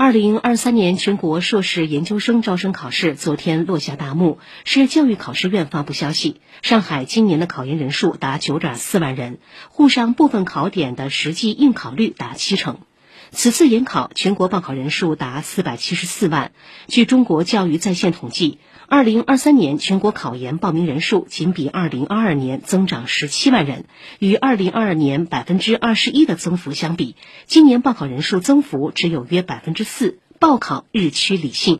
二零二三年全国硕士研究生招生考试昨天落下大幕。市教育考试院发布消息，上海今年的考研人数达九点四万人，沪上部分考点的实际应考率达七成。此次研考全国报考人数达四百七十四万。据中国教育在线统计，二零二三年全国考研报名人数仅比二零二二年增长十七万人，与二零二二年百分之二十一的增幅相比，今年报考人数增幅只有约百分之四，报考日趋理性。